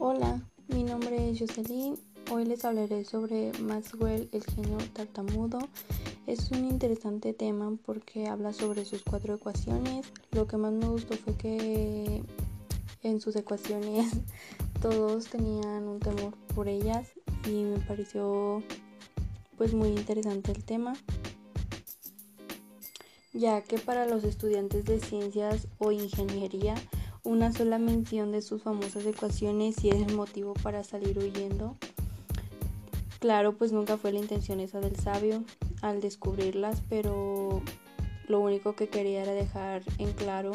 Hola, mi nombre es Jocelyn. Hoy les hablaré sobre Maxwell, el genio tartamudo. Es un interesante tema porque habla sobre sus cuatro ecuaciones. Lo que más me gustó fue que en sus ecuaciones todos tenían un temor por ellas y me pareció pues muy interesante el tema ya que para los estudiantes de ciencias o ingeniería una sola mención de sus famosas ecuaciones y es el motivo para salir huyendo. Claro, pues nunca fue la intención esa del sabio al descubrirlas, pero lo único que quería era dejar en claro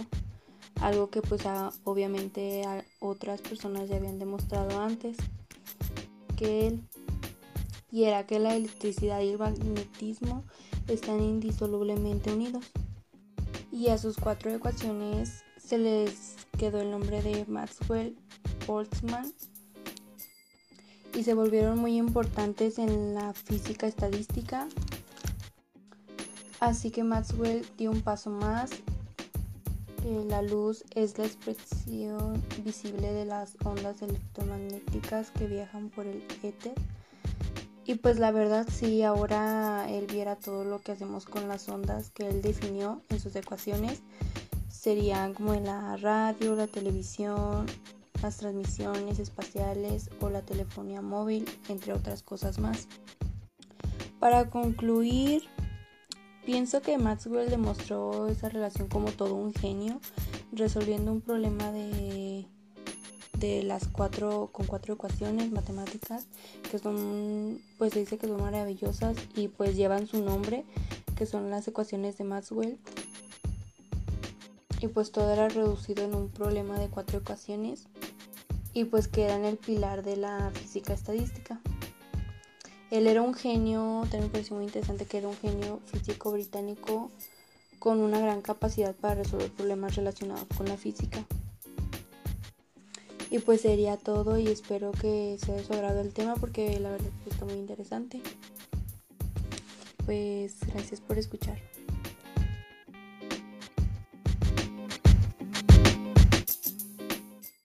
algo que pues obviamente a otras personas ya habían demostrado antes, que él, y era que la electricidad y el magnetismo están indisolublemente unidos. Y a sus cuatro ecuaciones se les quedó el nombre de Maxwell Boltzmann y se volvieron muy importantes en la física estadística. Así que Maxwell dio un paso más. la luz es la expresión visible de las ondas electromagnéticas que viajan por el éter. Y pues la verdad sí, ahora él viera todo lo que hacemos con las ondas que él definió en sus ecuaciones, serían como en la radio, la televisión, las transmisiones espaciales o la telefonía móvil, entre otras cosas más. Para concluir, pienso que Maxwell demostró esa relación como todo un genio, resolviendo un problema de de las cuatro con cuatro ecuaciones matemáticas que son pues se dice que son maravillosas y pues llevan su nombre que son las ecuaciones de Maxwell y pues todo era reducido en un problema de cuatro ecuaciones y pues que eran el pilar de la física estadística. Él era un genio, también me pareció muy interesante que era un genio físico británico con una gran capacidad para resolver problemas relacionados con la física. Y pues sería todo y espero que sea de su agrado el tema porque la verdad está muy interesante. Pues gracias por escuchar.